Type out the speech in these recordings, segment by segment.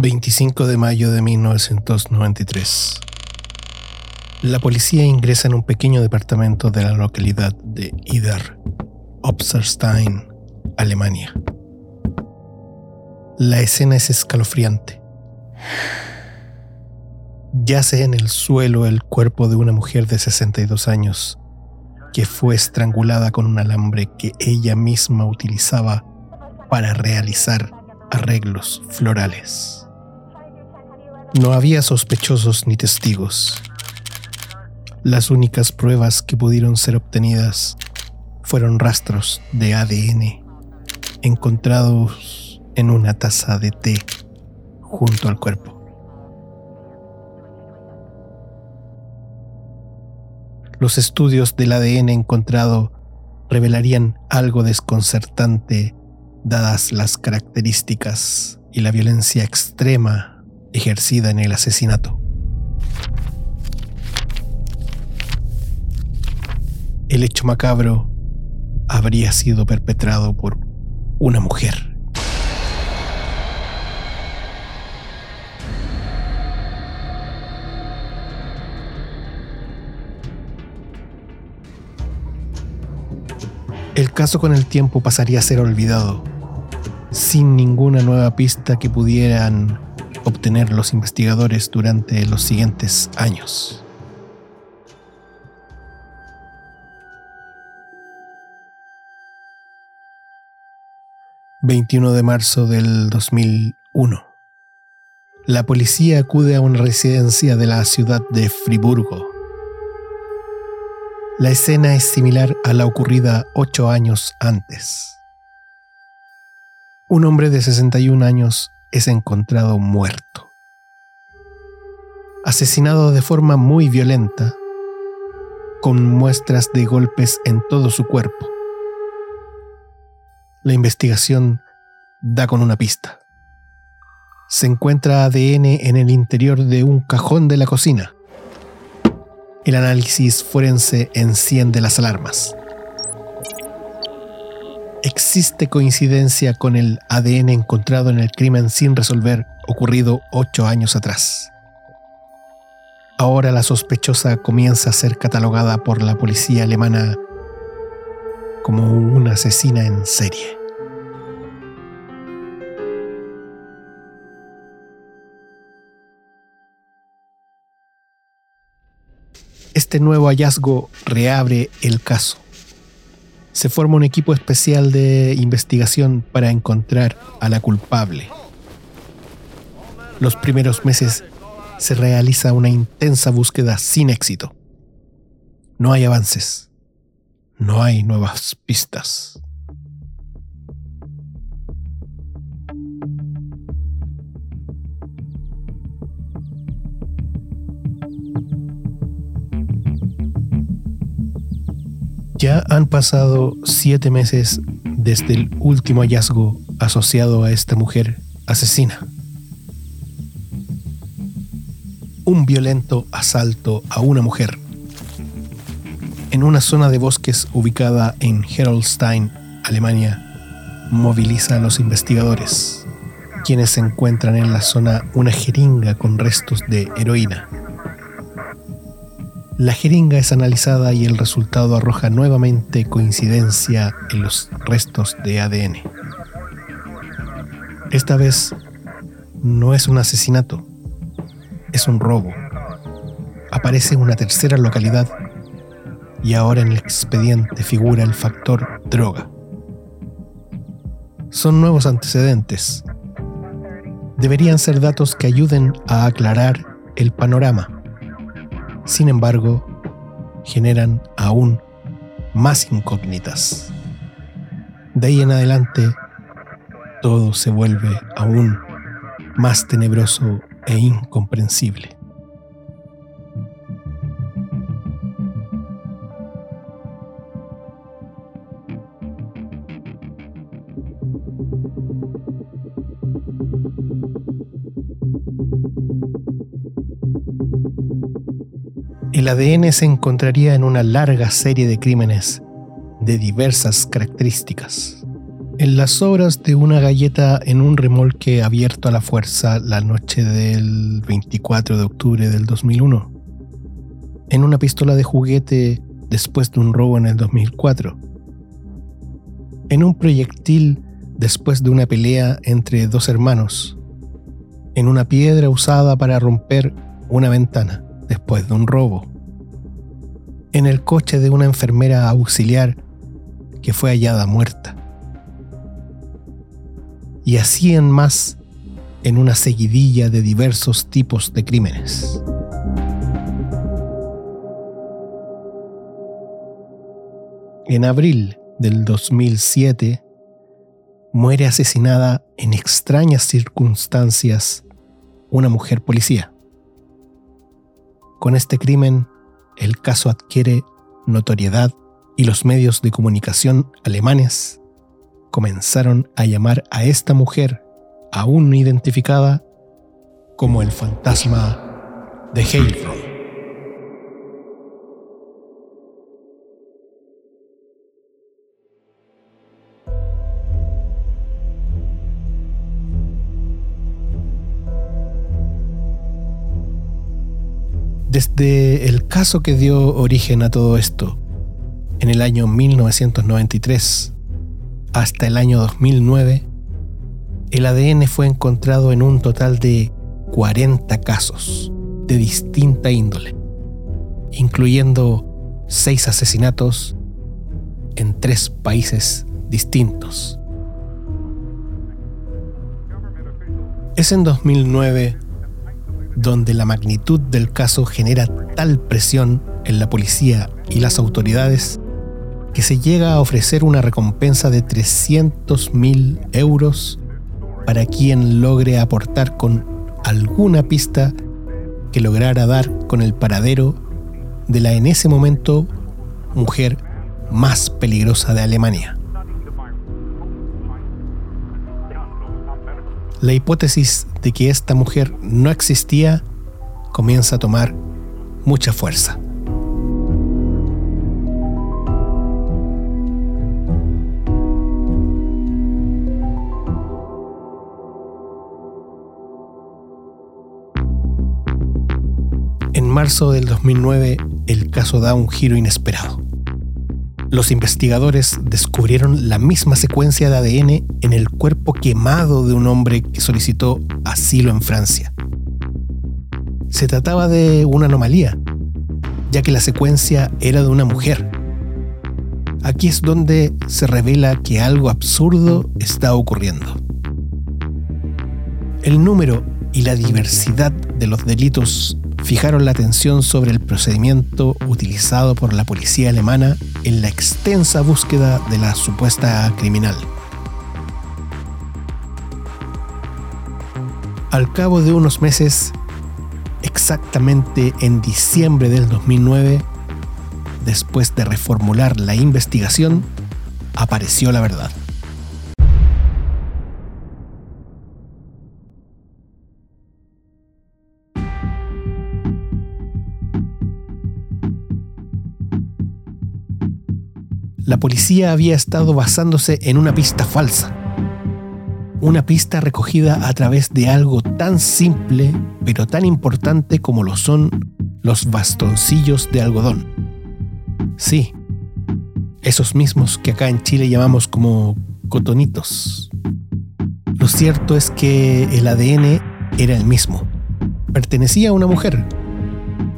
25 de mayo de 1993. La policía ingresa en un pequeño departamento de la localidad de Idar, Obserstein, Alemania. La escena es escalofriante. Yace en el suelo el cuerpo de una mujer de 62 años que fue estrangulada con un alambre que ella misma utilizaba para realizar arreglos florales. No había sospechosos ni testigos. Las únicas pruebas que pudieron ser obtenidas fueron rastros de ADN encontrados en una taza de té junto al cuerpo. Los estudios del ADN encontrado revelarían algo desconcertante dadas las características y la violencia extrema ejercida en el asesinato. El hecho macabro habría sido perpetrado por una mujer. El caso con el tiempo pasaría a ser olvidado, sin ninguna nueva pista que pudieran obtener los investigadores durante los siguientes años. ...21 de marzo del 2001... La policía acude a una residencia de la ciudad de Friburgo la escena es similar a la ocurrida ocho años antes. Un hombre de 61 años es encontrado muerto. Asesinado de forma muy violenta, con muestras de golpes en todo su cuerpo. La investigación da con una pista. Se encuentra ADN en el interior de un cajón de la cocina. El análisis forense enciende las alarmas. ¿Existe coincidencia con el ADN encontrado en el crimen sin resolver ocurrido ocho años atrás? Ahora la sospechosa comienza a ser catalogada por la policía alemana como una asesina en serie. Este nuevo hallazgo reabre el caso. Se forma un equipo especial de investigación para encontrar a la culpable. Los primeros meses se realiza una intensa búsqueda sin éxito. No hay avances. No hay nuevas pistas. Ya han pasado siete meses desde el último hallazgo asociado a esta mujer asesina. Un violento asalto a una mujer en una zona de bosques ubicada en Herolstein, Alemania, moviliza a los investigadores, quienes encuentran en la zona una jeringa con restos de heroína. La jeringa es analizada y el resultado arroja nuevamente coincidencia en los restos de ADN. Esta vez no es un asesinato, es un robo. Aparece una tercera localidad y ahora en el expediente figura el factor droga. Son nuevos antecedentes. Deberían ser datos que ayuden a aclarar el panorama sin embargo, generan aún más incógnitas. De ahí en adelante, todo se vuelve aún más tenebroso e incomprensible. El ADN se encontraría en una larga serie de crímenes de diversas características. En las obras de una galleta en un remolque abierto a la fuerza la noche del 24 de octubre del 2001. En una pistola de juguete después de un robo en el 2004. En un proyectil después de una pelea entre dos hermanos. En una piedra usada para romper una ventana después de un robo. En el coche de una enfermera auxiliar que fue hallada muerta y hacían más en una seguidilla de diversos tipos de crímenes. En abril del 2007, muere asesinada en extrañas circunstancias una mujer policía. Con este crimen, el caso adquiere notoriedad y los medios de comunicación alemanes comenzaron a llamar a esta mujer, aún no identificada, como el fantasma de Heilbronn. Desde el caso que dio origen a todo esto, en el año 1993, hasta el año 2009, el ADN fue encontrado en un total de 40 casos de distinta índole, incluyendo seis asesinatos en tres países distintos. Es en 2009 donde la magnitud del caso genera tal presión en la policía y las autoridades que se llega a ofrecer una recompensa de 300 mil euros para quien logre aportar con alguna pista que lograra dar con el paradero de la en ese momento mujer más peligrosa de Alemania. La hipótesis de que esta mujer no existía comienza a tomar mucha fuerza. marzo del 2009, el caso da un giro inesperado. Los investigadores descubrieron la misma secuencia de ADN en el cuerpo quemado de un hombre que solicitó asilo en Francia. Se trataba de una anomalía, ya que la secuencia era de una mujer. Aquí es donde se revela que algo absurdo está ocurriendo. El número y la diversidad de los delitos fijaron la atención sobre el procedimiento utilizado por la policía alemana en la extensa búsqueda de la supuesta criminal. Al cabo de unos meses, exactamente en diciembre del 2009, después de reformular la investigación, apareció la verdad. La policía había estado basándose en una pista falsa. Una pista recogida a través de algo tan simple pero tan importante como lo son los bastoncillos de algodón. Sí, esos mismos que acá en Chile llamamos como cotonitos. Lo cierto es que el ADN era el mismo. Pertenecía a una mujer,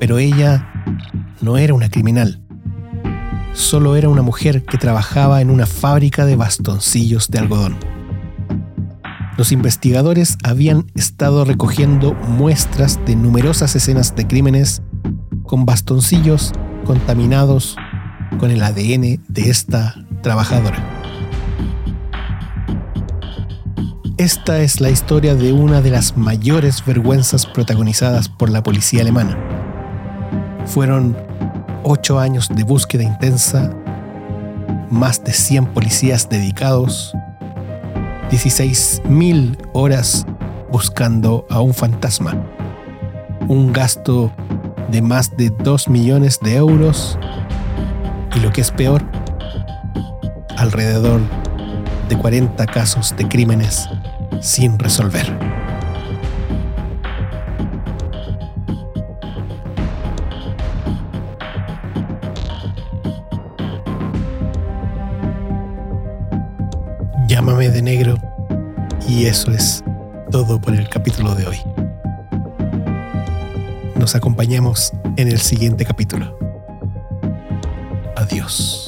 pero ella no era una criminal solo era una mujer que trabajaba en una fábrica de bastoncillos de algodón. Los investigadores habían estado recogiendo muestras de numerosas escenas de crímenes con bastoncillos contaminados con el ADN de esta trabajadora. Esta es la historia de una de las mayores vergüenzas protagonizadas por la policía alemana. Fueron ocho años de búsqueda intensa, más de 100 policías dedicados, 16.000 horas buscando a un fantasma, un gasto de más de 2 millones de euros y lo que es peor, alrededor de 40 casos de crímenes sin resolver. Y eso es todo por el capítulo de hoy. Nos acompañamos en el siguiente capítulo. Adiós.